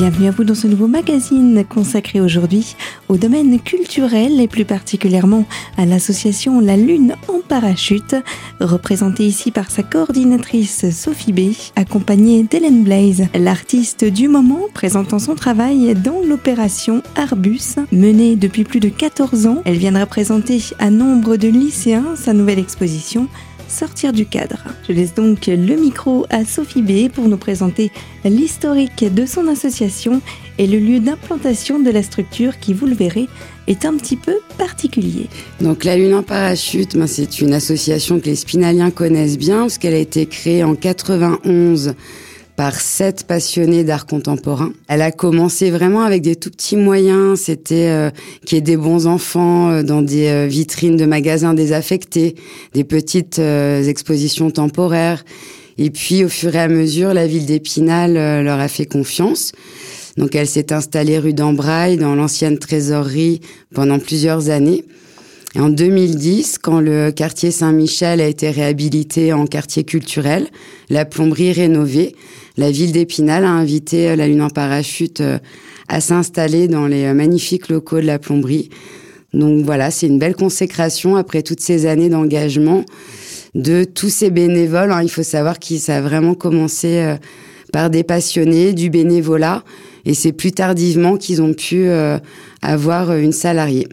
Bienvenue à vous dans ce nouveau magazine consacré aujourd'hui au domaine culturel et plus particulièrement à l'association La Lune en parachute, représentée ici par sa coordinatrice Sophie B, accompagnée d'Hélène Blaise, l'artiste du moment présentant son travail dans l'opération Arbus, menée depuis plus de 14 ans. Elle viendra présenter à nombre de lycéens sa nouvelle exposition sortir du cadre. Je laisse donc le micro à Sophie B pour nous présenter l'historique de son association et le lieu d'implantation de la structure qui, vous le verrez, est un petit peu particulier. Donc la Lune en parachute, ben, c'est une association que les spinaliens connaissent bien parce qu'elle a été créée en 91 par sept passionnés d'art contemporain. Elle a commencé vraiment avec des tout petits moyens, c'était euh, qu'il y ait des bons enfants euh, dans des euh, vitrines de magasins désaffectés, des petites euh, expositions temporaires. Et puis au fur et à mesure, la ville d'Épinal leur a fait confiance. Donc elle s'est installée rue d'Ambrail dans l'ancienne trésorerie pendant plusieurs années. En 2010, quand le quartier Saint-Michel a été réhabilité en quartier culturel, la plomberie rénovée, la ville d'Épinal a invité euh, la Lune en parachute euh, à s'installer dans les euh, magnifiques locaux de la plomberie. Donc voilà, c'est une belle consécration après toutes ces années d'engagement de tous ces bénévoles. Hein. Il faut savoir que ça a vraiment commencé par des passionnés, du bénévolat, et c'est plus tardivement qu'ils ont pu avoir une salariée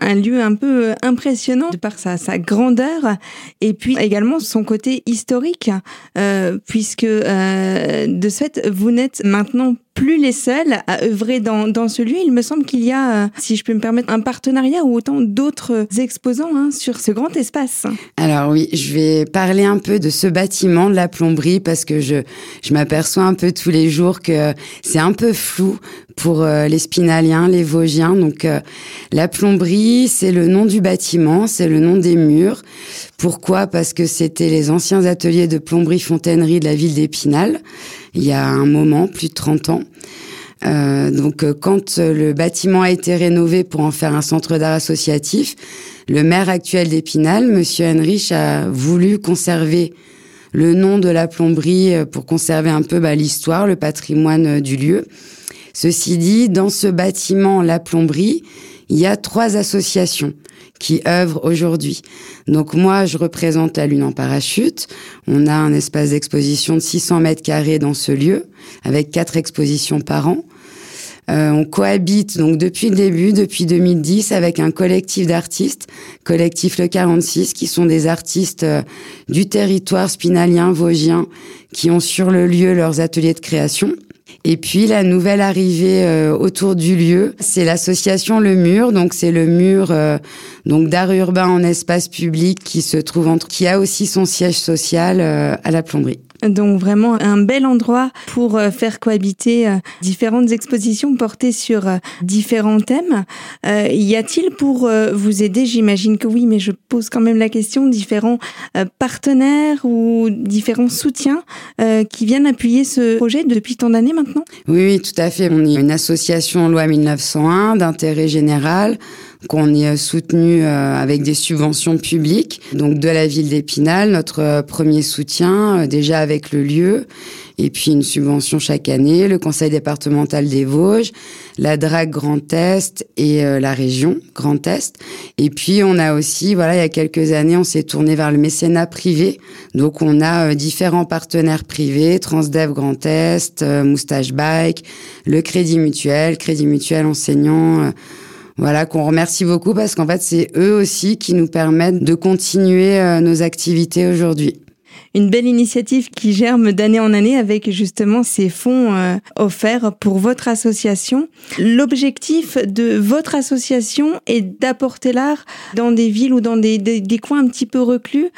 un lieu un peu impressionnant de par sa, sa grandeur et puis également son côté historique, euh, puisque euh, de ce fait, vous n'êtes maintenant plus les seuls à œuvrer dans, dans ce lieu. Il me semble qu'il y a, euh, si je peux me permettre, un partenariat ou autant d'autres exposants hein, sur ce grand espace. Alors oui, je vais parler un peu de ce bâtiment de la plomberie parce que je, je m'aperçois un peu tous les jours que c'est un peu flou pour euh, les Spinaliens, les Vosgiens. Donc euh, la plomberie, c'est le nom du bâtiment, c'est le nom des murs. Pourquoi? Parce que c'était les anciens ateliers de plomberie-fontainerie de la ville d'Épinal il y a un moment, plus de 30 ans. Euh, donc euh, quand le bâtiment a été rénové pour en faire un centre d'art associatif, le maire actuel d'Épinal, Monsieur Henrich, a voulu conserver le nom de la plomberie euh, pour conserver un peu bah, l'histoire, le patrimoine du lieu. Ceci dit, dans ce bâtiment, la plomberie, il y a trois associations qui œuvrent aujourd'hui. Donc moi, je représente la Lune en parachute. On a un espace d'exposition de 600 mètres carrés dans ce lieu, avec quatre expositions par an. Euh, on cohabite donc depuis le début, depuis 2010, avec un collectif d'artistes, collectif Le 46, qui sont des artistes euh, du territoire spinalien, vosgien, qui ont sur le lieu leurs ateliers de création. Et puis la nouvelle arrivée euh, autour du lieu, c'est l'association Le Mur. Donc c'est le mur euh, donc d'art urbain en espace public qui se trouve entre, qui a aussi son siège social euh, à la plomberie. Donc vraiment un bel endroit pour euh, faire cohabiter euh, différentes expositions portées sur euh, différents thèmes. y a-t-il pour vous aider, j'imagine que oui, mais je pose quand même la question, différents partenaires ou différents soutiens qui viennent appuyer ce projet depuis tant d'années maintenant? Oui, oui, tout à fait. On est une association loi 1901 d'intérêt général qu'on est soutenu euh, avec des subventions publiques, donc de la ville d'Épinal, notre euh, premier soutien euh, déjà avec le lieu, et puis une subvention chaque année, le conseil départemental des Vosges, la DRAC Grand Est et la région Grand Est. Et puis on a aussi, voilà, il y a quelques années, on s'est tourné vers le mécénat privé, donc on a différents partenaires privés, Transdev Grand Est, Moustache Bike, le Crédit Mutuel, Crédit Mutuel enseignant voilà, qu'on remercie beaucoup parce qu'en fait, c'est eux aussi qui nous permettent de continuer euh, nos activités aujourd'hui une belle initiative qui germe d'année en année avec justement ces fonds euh, offerts pour votre association. L'objectif de votre association est d'apporter l'art dans des villes ou dans des, des, coins un petit peu reclus,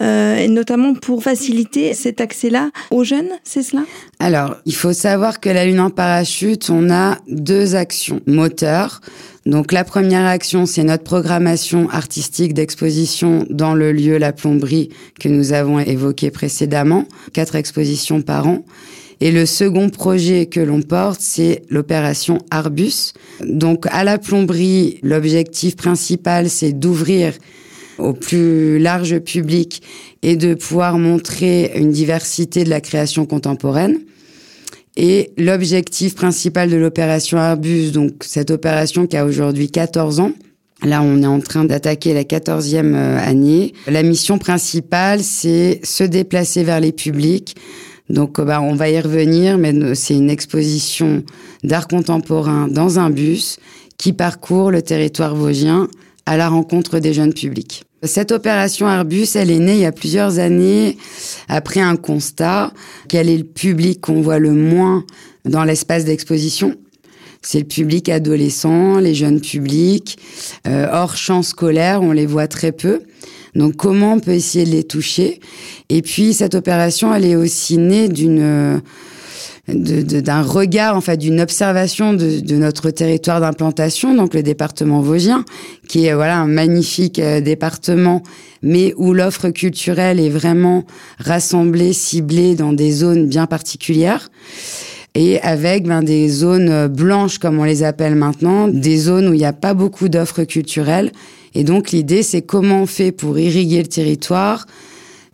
euh, notamment pour faciliter cet accès-là aux jeunes, c'est cela? Alors, il faut savoir que la Lune en parachute, on a deux actions moteurs. Donc la première action, c'est notre programmation artistique d'exposition dans le lieu La Plomberie que nous avons évoqué précédemment, quatre expositions par an. Et le second projet que l'on porte, c'est l'opération Arbus. Donc à la plomberie, l'objectif principal, c'est d'ouvrir au plus large public et de pouvoir montrer une diversité de la création contemporaine. Et l'objectif principal de l'opération Arbus, donc cette opération qui a aujourd'hui 14 ans, Là, on est en train d'attaquer la quatorzième euh, année. La mission principale, c'est se déplacer vers les publics. Donc, euh, bah, on va y revenir, mais c'est une exposition d'art contemporain dans un bus qui parcourt le territoire vosgien à la rencontre des jeunes publics. Cette opération Arbus, elle est née il y a plusieurs années après un constat. Quel est le public qu'on voit le moins dans l'espace d'exposition? C'est le public adolescent, les jeunes publics. Euh, hors champ scolaire, on les voit très peu. Donc comment on peut essayer de les toucher? Et puis cette opération, elle est aussi née d'une d'un regard, en fait, d'une observation de, de, notre territoire d'implantation, donc le département vosgien, qui est voilà un magnifique euh, département, mais où l'offre culturelle est vraiment rassemblée, ciblée dans des zones bien particulières et avec ben, des zones blanches, comme on les appelle maintenant, des zones où il n'y a pas beaucoup d'offres culturelles. Et donc l'idée, c'est comment on fait pour irriguer le territoire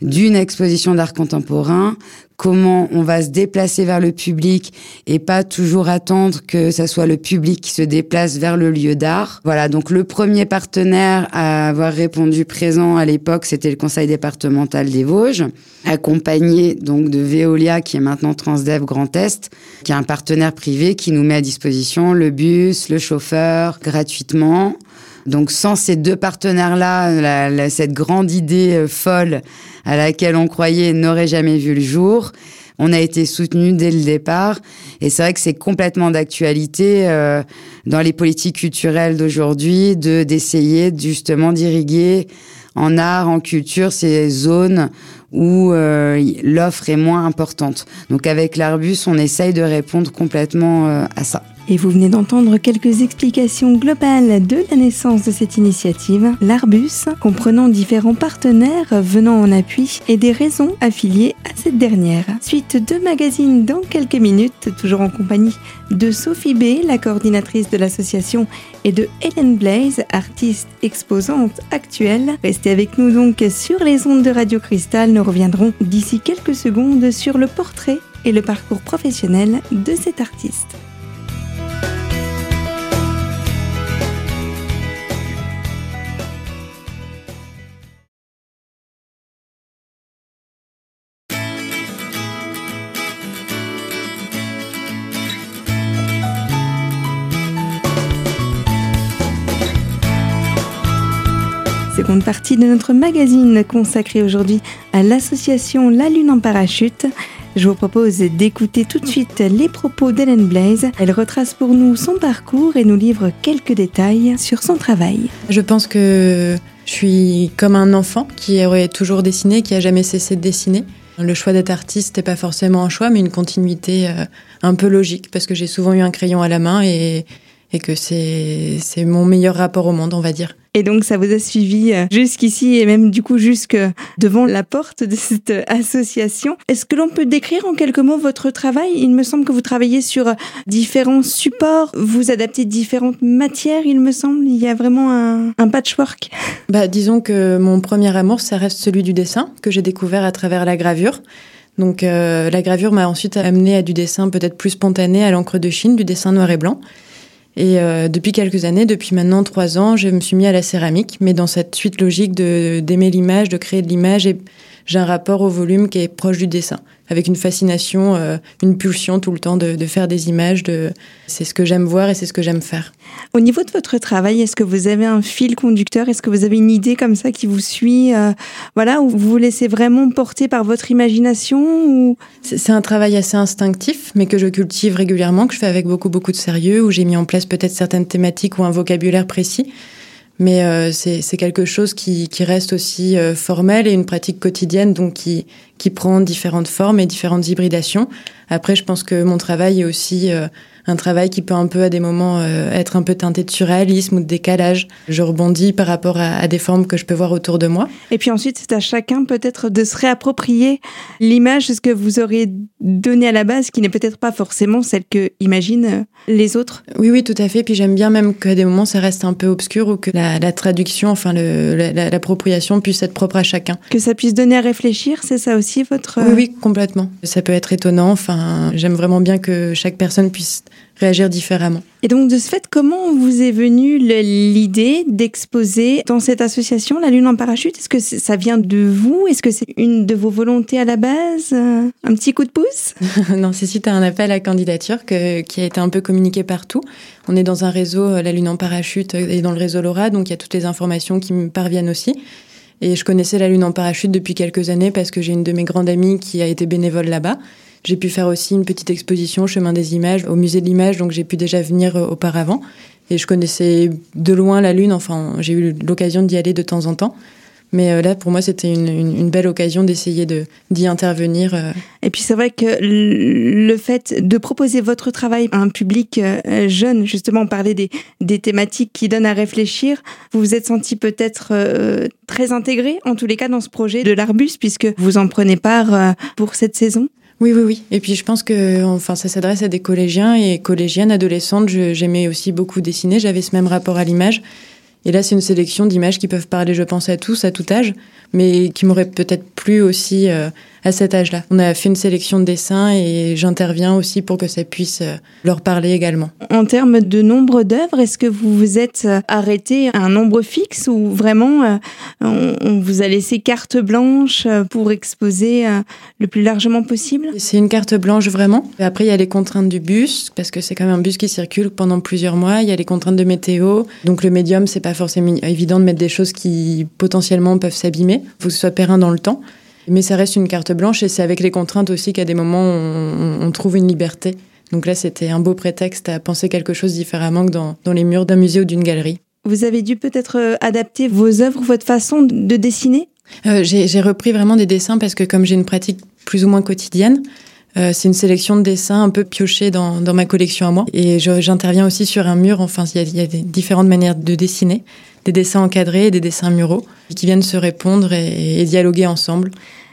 d'une exposition d'art contemporain, comment on va se déplacer vers le public et pas toujours attendre que ça soit le public qui se déplace vers le lieu d'art. Voilà, donc le premier partenaire à avoir répondu présent à l'époque, c'était le conseil départemental des Vosges, accompagné donc de Veolia qui est maintenant Transdev Grand Est, qui est un partenaire privé qui nous met à disposition le bus, le chauffeur gratuitement. Donc sans ces deux partenaires-là, cette grande idée euh, folle à laquelle on croyait n'aurait jamais vu le jour. On a été soutenu dès le départ et c'est vrai que c'est complètement d'actualité euh, dans les politiques culturelles d'aujourd'hui de d'essayer justement d'irriguer en art, en culture ces zones où euh, l'offre est moins importante. Donc avec l'Arbus, on essaye de répondre complètement à ça. Et vous venez d'entendre quelques explications globales de la naissance de cette initiative, l'Arbus, comprenant différents partenaires venant en appui et des raisons affiliées à cette dernière. Suite de magazines dans quelques minutes, toujours en compagnie de Sophie B, la coordinatrice de l'association, et de Hélène Blaze, artiste exposante actuelle. Restez avec nous donc sur les ondes de Radio Cristal. Nous reviendrons d'ici quelques secondes sur le portrait et le parcours professionnel de cet artiste. Seconde partie de notre magazine consacré aujourd'hui à l'association La Lune en parachute. Je vous propose d'écouter tout de suite les propos d'Hélène Blaise. Elle retrace pour nous son parcours et nous livre quelques détails sur son travail. Je pense que je suis comme un enfant qui aurait toujours dessiné, qui a jamais cessé de dessiner. Le choix d'être artiste n'est pas forcément un choix, mais une continuité euh, un peu logique, parce que j'ai souvent eu un crayon à la main et, et que c'est mon meilleur rapport au monde, on va dire. Et donc, ça vous a suivi euh, jusqu'ici et même du coup jusque devant la porte de cette association. Est-ce que l'on peut décrire en quelques mots votre travail? Il me semble que vous travaillez sur différents supports, vous adaptez différentes matières, il me semble. Il y a vraiment un, patchwork. Bah, disons que mon premier amour, ça reste celui du dessin, que j'ai découvert à travers la gravure. Donc euh, la gravure m'a ensuite amené à du dessin peut-être plus spontané, à l'encre de Chine, du dessin noir et blanc. Et euh, depuis quelques années, depuis maintenant trois ans, je me suis mis à la céramique, mais dans cette suite logique de d'aimer l'image, de créer de l'image, et j'ai un rapport au volume qui est proche du dessin avec une fascination, euh, une pulsion tout le temps de, de faire des images. De... C'est ce que j'aime voir et c'est ce que j'aime faire. Au niveau de votre travail, est-ce que vous avez un fil conducteur? Est-ce que vous avez une idée comme ça qui vous suit euh, Voilà, ou vous vous laissez vraiment porter par votre imagination ou... C'est un travail assez instinctif, mais que je cultive régulièrement, que je fais avec beaucoup, beaucoup de sérieux, où j'ai mis en place peut-être certaines thématiques ou un vocabulaire précis mais euh, c'est quelque chose qui, qui reste aussi euh, formel et une pratique quotidienne, donc qui, qui prend différentes formes et différentes hybridations. Après, je pense que mon travail est aussi euh, un travail qui peut un peu à des moments euh, être un peu teinté de surréalisme ou de décalage. Je rebondis par rapport à, des formes que je peux voir autour de moi. Et puis ensuite, c'est à chacun peut-être de se réapproprier l'image ce que vous auriez donné à la base, qui n'est peut-être pas forcément celle que imaginent les autres. Oui, oui, tout à fait. Puis j'aime bien même qu'à des moments, ça reste un peu obscur ou que la, la traduction, enfin l'appropriation puisse être propre à chacun. Que ça puisse donner à réfléchir, c'est ça aussi aussi votre... Oui, oui, complètement. Ça peut être étonnant. Enfin, j'aime vraiment bien que chaque personne puisse réagir différemment. Et donc, de ce fait, comment vous est venue l'idée d'exposer dans cette association La Lune en parachute? Est-ce que ça vient de vous? Est-ce que c'est une de vos volontés à la base? Un petit coup de pouce? Non, c'est suite à un appel à candidature que, qui a été un peu communiqué partout. On est dans un réseau La Lune en parachute et dans le réseau LoRa, donc il y a toutes les informations qui me parviennent aussi. Et je connaissais la Lune en parachute depuis quelques années parce que j'ai une de mes grandes amies qui a été bénévole là-bas. J'ai pu faire aussi une petite exposition Chemin des images au musée de l'image, donc j'ai pu déjà venir euh, auparavant. Et je connaissais de loin la Lune, enfin j'ai eu l'occasion d'y aller de temps en temps. Mais euh, là, pour moi, c'était une, une, belle occasion d'essayer de d'y intervenir. Euh. Et puis c'est vrai que le fait de proposer votre travail à un public euh, jeune, justement, parler des, des thématiques qui donnent à réfléchir, vous vous êtes senti peut-être très intégré, en tous les cas, dans ce projet de l'Arbus, puisque vous en prenez part pour cette saison? Oui, oui, oui. Et puis je pense que, enfin, ça s'adresse à des collégiens et collégiennes, adolescentes. J'aimais aussi beaucoup dessiner. J'avais ce même rapport à l'image. Et là, c'est une sélection d'images qui peuvent parler, je pense, à tous, à tout âge, mais qui m'auraient peut-être plu aussi euh, à cet âge-là. On a fait une sélection de dessins et j'interviens aussi pour que ça puisse euh, leur parler également. En termes de nombre d'œuvres, est-ce que vous vous êtes euh, arrêté à un nombre fixe ou vraiment on, vous a laissé carte blanche pour exposer le plus largement possible? C'est une carte blanche vraiment. Après, il y a les contraintes du bus parce que c'est quand même un bus qui circule pendant plusieurs mois. Il y a les contraintes de météo. Donc le médium, c'est pas forcément évident de mettre des choses qui potentiellement peuvent s'abîmer. Il faut que ce soit périn dans le temps. Mais ça reste une carte blanche et c'est avec les contraintes aussi qu'à des moments on, trouve une liberté. Donc là, c'était un beau prétexte à penser quelque chose différemment que dans, dans les murs d'un musée ou d'une galerie. Vous avez dû peut-être euh, adapter vos œuvres, votre façon de dessiner? Euh, J'ai repris vraiment des dessins parce que comme j'ai une pratique plus ou moins quotidienne, euh, c'est une sélection de dessins un peu piochés dans, dans ma collection à moi. Et j'interviens aussi sur un mur. Enfin, il y a, y a des différentes manières de dessiner des dessins encadrés et des dessins muraux qui viennent se répondre et, dialoguer ensemble.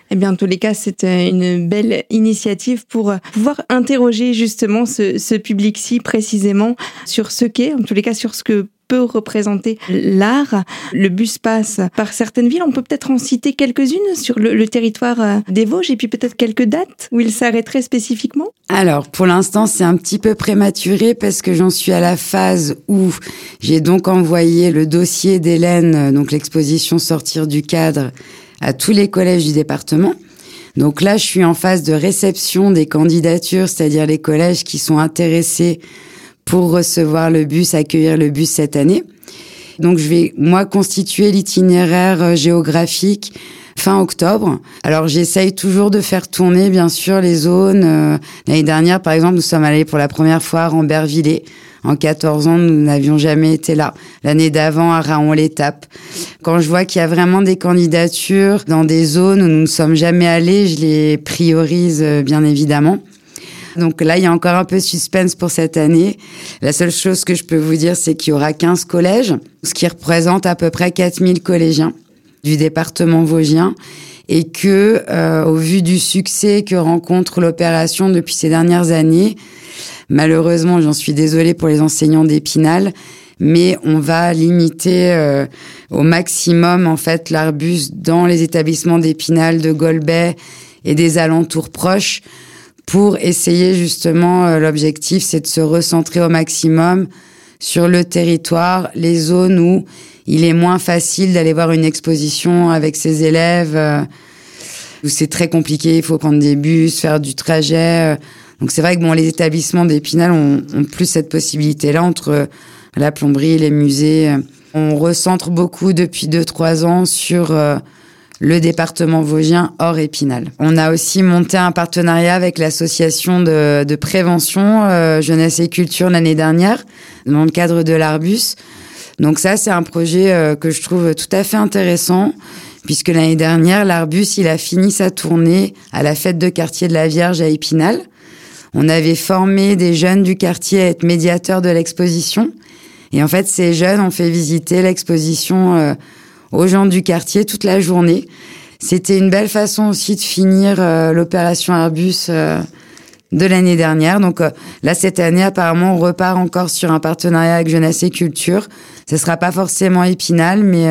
Eh bien, en tous les cas, c'est euh, une belle initiative pour euh, pouvoir interroger justement ce, ce public-ci précisément sur ce qu'est, en tous les cas, sur ce que peut représenter l'art. Le bus passe par certaines villes. On peut peut-être en citer quelques-unes sur le, territoire euh, des Vosges et puis peut-être quelques dates où il s'arrêterait spécifiquement Alors, pour l'instant, c'est un petit peu prématuré parce que j'en suis à la phase où j'ai donc envoyé le dossier d'Hélène, euh, donc l'exposition Sortir du cadre, à tous les collèges du département. Donc là, je suis en phase de réception des candidatures, c'est-à-dire les collèges qui sont intéressés pour recevoir le bus, accueillir le bus cette année. Donc je vais moi constituer l'itinéraire euh, géographique fin octobre. Alors j'essaye toujours de faire tourner bien sûr les zones. Euh, l'année dernière par exemple nous sommes allés pour la première fois à Rambervillers. En 14 ans, nous n'avions jamais été là. L'année d'avant, à Raon-l'Étape. Quand je vois qu'il y a vraiment des candidatures dans des zones où nous ne sommes jamais allés, je les priorise euh, bien évidemment. Donc là, il y a encore un peu de suspense pour cette année. La seule chose que je peux vous dire, c'est qu'il y aura 15 collèges, ce qui représente à peu près 4000 collégiens du département vosgien et que, euh, au vu du succès que rencontre l'opération depuis ces dernières années, malheureusement, j'en suis désolée pour les enseignants d'Épinal, mais on va limiter euh, au maximum en fait l'arbus dans les établissements d'Épinal, de Golbet et des alentours proches pour essayer justement, euh, l'objectif, c'est de se recentrer au maximum sur le territoire, les zones où il est moins facile d'aller voir une exposition avec ses élèves, euh, où c'est très compliqué, il faut prendre des bus, faire du trajet. Euh. Donc c'est vrai que bon, les établissements d'Épinal ont, plus cette possibilité-là entre la plomberie, les musées. On recentre beaucoup depuis deux trois ans sur le département vosgien hors Épinal. On a aussi monté un partenariat avec l'association de, prévention euh, jeunesse et culture l'année dernière dans le cadre de l'Arbus. Donc ça, c'est un projet euh, que je trouve tout à fait intéressant puisque l'année dernière, l'Arbus, il a fini sa tournée à la fête de quartier de la Vierge à Épinal. On avait formé des jeunes du quartier à être médiateurs de l'exposition. Et en fait, ces jeunes ont fait visiter l'exposition euh, aux gens du quartier toute la journée. C'était une belle façon aussi de finir euh, l'opération Airbus euh, de l'année dernière. Donc euh, là, cette année, apparemment, on repart encore sur un partenariat avec Jeunesse et Culture. Ce sera pas forcément Épinal, mais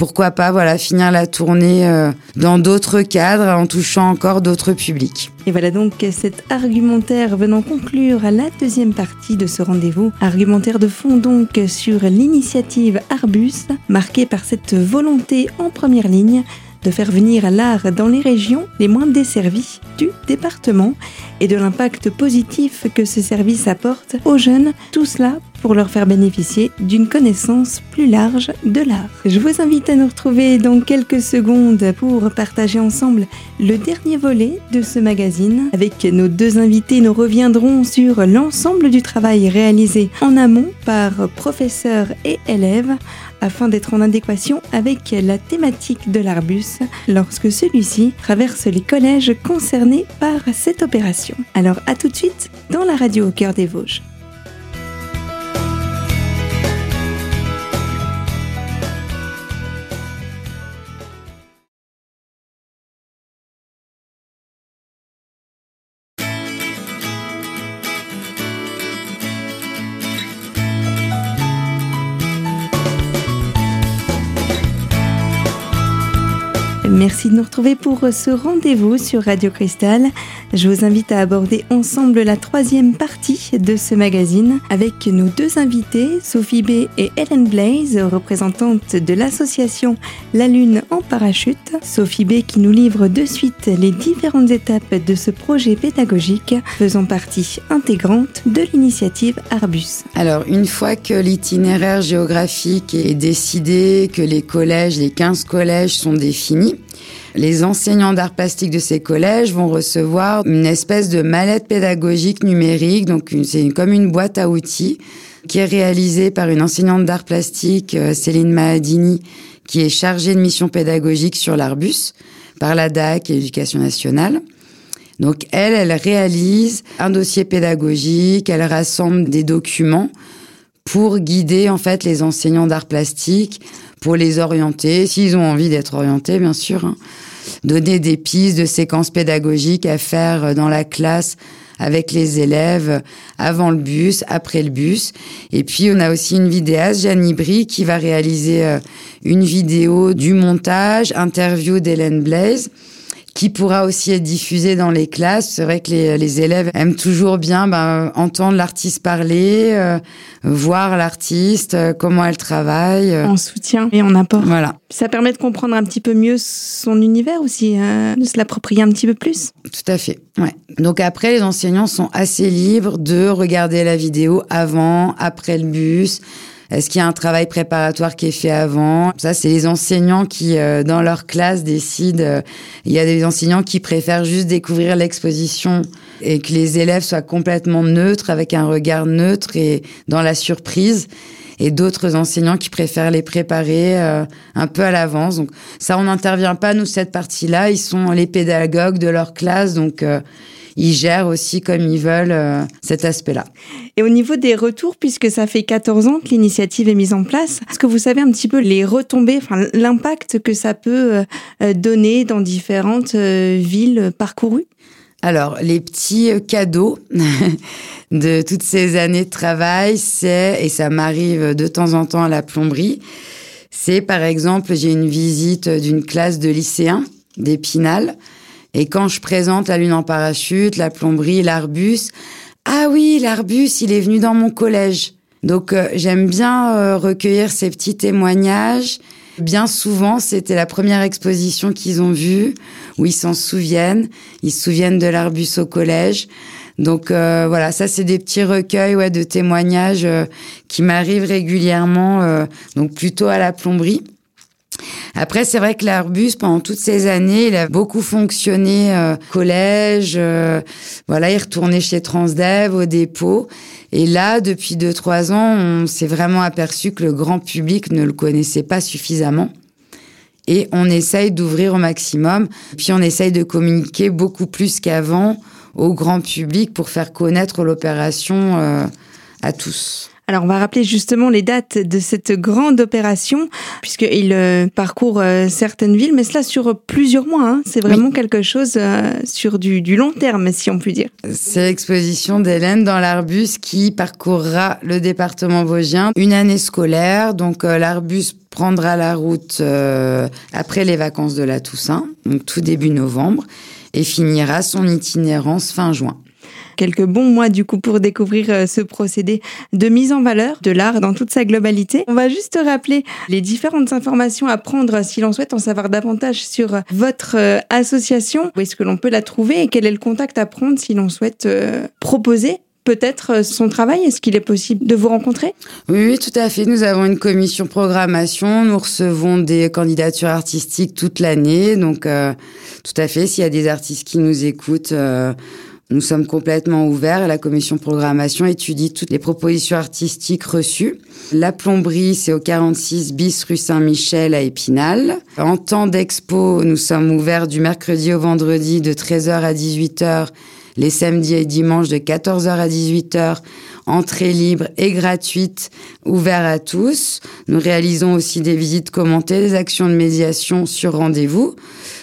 pourquoi pas voilà finir la tournée euh, dans d'autres cadres en touchant encore d'autres publics. Et voilà donc cet argumentaire venant conclure la deuxième partie de ce rendez-vous. Argumentaire de fond donc sur l'initiative Arbus, marquée par cette volonté en première ligne de faire venir l'art dans les régions les moins desservies du département et de l'impact positif que ce service apporte aux jeunes, tout cela pour leur faire bénéficier d'une connaissance plus large de l'art. Je vous invite à nous retrouver dans quelques secondes pour partager ensemble le dernier volet de ce magazine. Avec nos deux invités, nous reviendrons sur l'ensemble du travail réalisé en amont par professeurs et élèves afin d'être en adéquation avec la thématique de l'Arbus lorsque celui-ci traverse les collèges concernés par cette opération. Alors à tout de suite dans la radio au cœur des Vosges. Merci de nous retrouver pour ce rendez-vous sur Radio Cristal. Je vous invite à aborder ensemble la troisième partie de ce magazine avec nos deux invités, Sophie B et Helen Blaze, représentantes de l'association La Lune en parachute. Sophie B qui nous livre de suite les différentes étapes de ce projet pédagogique faisant partie intégrante de l'initiative Arbus. Alors, une fois que l'itinéraire géographique est décidé, que les collèges, les 15 collèges sont définis, les enseignants d'art plastique de ces collèges vont recevoir une espèce de mallette pédagogique numérique, donc c'est comme une boîte à outils qui est réalisée par une enseignante d'art plastique, euh, Céline Mahadini, qui est chargée de mission pédagogique sur l'Arbus par la DAC et l'Éducation nationale. Donc elle, elle réalise un dossier pédagogique, elle rassemble des documents pour guider en fait les enseignants d'art plastique pour les orienter, s'ils ont envie d'être orientés, bien sûr. Hein. Donner des pistes de séquences pédagogiques à faire dans la classe avec les élèves avant le bus, après le bus. Et puis, on a aussi une vidéaste, Jeanne Brie, qui va réaliser euh, une vidéo du montage, interview d'Hélène Blaise qui pourra aussi être diffusé dans les classes. C'est vrai que les, les, élèves aiment toujours bien ben, entendre l'artiste parler, euh, voir l'artiste, euh, comment elle travaille. En soutien et en apport. Voilà. Ça permet de comprendre un petit peu mieux son univers aussi, hein, de se l'approprier un petit peu plus. Tout à fait. Ouais. Donc après, les enseignants sont assez libres de regarder la vidéo avant, après le bus est-ce qu'il y a un travail préparatoire qui est fait avant? Ça, c'est les enseignants qui, euh, dans leur classe, décident. Euh, il y a des enseignants qui préfèrent juste découvrir l'exposition et que les élèves soient complètement neutres, avec un regard neutre et dans la surprise et d'autres enseignants qui préfèrent les préparer euh, un peu à l'avance. Donc ça, on n'intervient pas nous cette partie-là. Ils sont les pédagogues de leur classe, donc ils gèrent aussi comme ils veulent euh, cet aspect-là. Et au niveau des retours, puisque ça fait 14 ans que l'initiative est mise en place, est-ce que vous savez un petit peu les retombées, enfin l'impact que ça peut euh, euh, donner dans différentes villes parcourues? Alors, les petits cadeaux de toutes ces années de travail, c'est, et ça m'arrive de temps en temps à la plomberie, c'est par exemple, j'ai une visite d'une classe de lycéens d'Épinal et quand je présente la lune en parachute, la plomberie, l'arbus, ah oui, l'arbus, il est venu dans mon collège. Donc euh, j'aime bien euh, recueillir ces petits témoignages. Bien souvent, c'était la première exposition qu'ils ont vue, où ils s'en souviennent. Ils se souviennent de l'arbus au collège. Donc euh, voilà, ça c'est des petits recueils ouais, de témoignages qui m'arrivent régulièrement, donc plutôt à la plomberie. Après, c'est vrai que l'Arbus, pendant toutes ces années, il a beaucoup fonctionné euh, collège. Euh, voilà, il retournait chez Transdev au dépôt. Et là, depuis deux trois ans, on s'est vraiment aperçu que le grand public ne le connaissait pas suffisamment. Et on essaye d'ouvrir au maximum. Puis on essaye de communiquer beaucoup plus qu'avant au grand public pour faire connaître l'opération euh, à tous. Alors on va rappeler justement les dates de cette grande opération, puisqu'il euh, parcourt euh, certaines villes, mais cela sur plusieurs mois. Hein. C'est vraiment quelque chose euh, sur du, du, long terme, si on peut dire. C'est l'exposition d'Hélène dans l'Arbus qui parcourra le département vosgien une année scolaire. Donc l'Arbus prendra la route après les vacances de la Toussaint, donc tout début novembre, et finira son itinérance fin juin quelques bons mois du coup pour découvrir euh, ce procédé de mise en valeur de l'art dans toute sa globalité. On va juste rappeler les différentes informations à prendre si l'on souhaite en savoir davantage sur votre euh, association. Où est-ce que l'on peut la trouver et quel est le contact à prendre si l'on souhaite euh, proposer peut-être son travail? Est-ce qu'il est possible de vous rencontrer? Oui, tout à fait. Nous avons une commission programmation. Nous recevons des candidatures artistiques toute l'année. Donc, tout à fait, s'il y a des artistes qui nous écoutent, nous sommes complètement ouverts et la commission programmation étudie toutes les propositions artistiques reçues. La plomberie, c'est au 46 bis rue Saint-Michel à Épinal. En temps d'expo, nous sommes ouverts du mercredi au vendredi de 13h à 18h, les samedis et dimanches de 14h à 18h, entrée libre et gratuite, ouvert à tous. Nous réalisons aussi des visites commentées, des actions de médiation sur rendez-vous.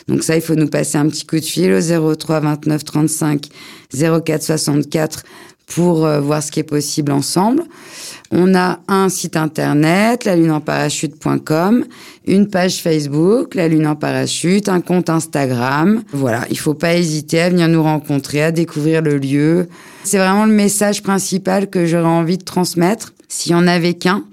Donc ça, il faut nous passer un petit coup de fil au 03 29 35 04 64 pour euh, voir ce qui est possible ensemble. On a un site internet, la lune en parachute.com, une page Facebook, la lune en parachute, un compte Instagram. Voilà, il faut pas hésiter à venir nous rencontrer, à découvrir le lieu. C'est vraiment le message principal que j'aurais envie de transmettre. S'il y en avait qu'un,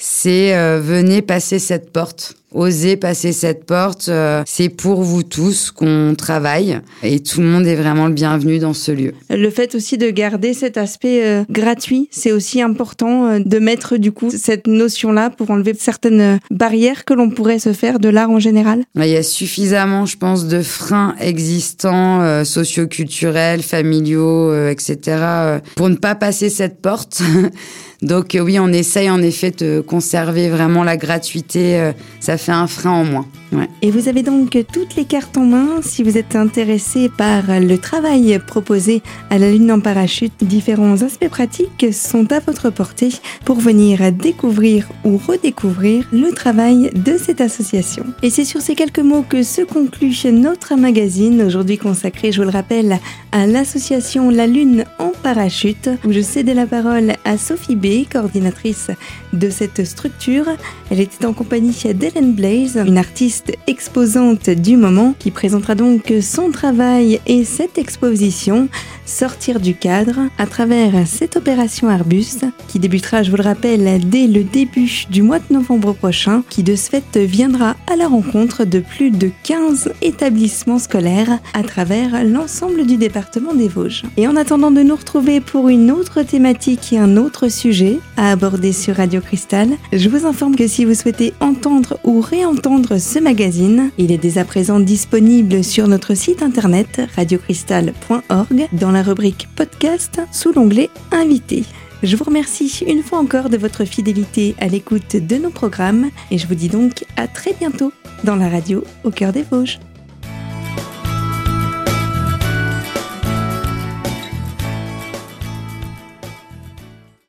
c'est euh, venez passer cette porte. Osez passer cette porte, euh, c'est pour vous tous qu'on travaille et tout le monde est vraiment le bienvenu dans ce lieu. Le fait aussi de garder cet aspect euh, gratuit, c'est aussi important de mettre du coup cette notion-là pour enlever certaines barrières que l'on pourrait se faire de l'art en général. Il y a suffisamment, je pense, de freins existants, socioculturels, familiaux, etc., pour ne pas passer cette porte. Donc oui, on essaye en effet de conserver vraiment la gratuité. Euh, ça fait un frein en moins. Et vous avez donc toutes les cartes en main si vous êtes intéressé par le travail proposé à la Lune en parachute. Différents aspects pratiques sont à votre portée pour venir découvrir ou redécouvrir le travail de cette association. Et c'est sur ces quelques mots que se conclut notre magazine, aujourd'hui consacré, je vous le rappelle, à l'association La Lune en parachute, où je cède la parole à Sophie B, coordinatrice de cette structure. Elle était en compagnie d'Ellen Blaze, une artiste exposante du moment, qui présentera donc son travail et cette exposition sortir du cadre à travers cette opération Arbuste qui débutera, je vous le rappelle, dès le début du mois de novembre prochain, qui de ce fait viendra à la rencontre de plus de 15 établissements scolaires à travers l'ensemble du département des Vosges. Et en attendant de nous retrouver pour une autre thématique et un autre sujet à aborder sur Radio Cristal, je vous informe que si vous souhaitez entendre ou réentendre ce il est dès à présent disponible sur notre site internet radiocristal.org dans la rubrique podcast sous l'onglet Invité. Je vous remercie une fois encore de votre fidélité à l'écoute de nos programmes et je vous dis donc à très bientôt dans la radio au cœur des Vosges.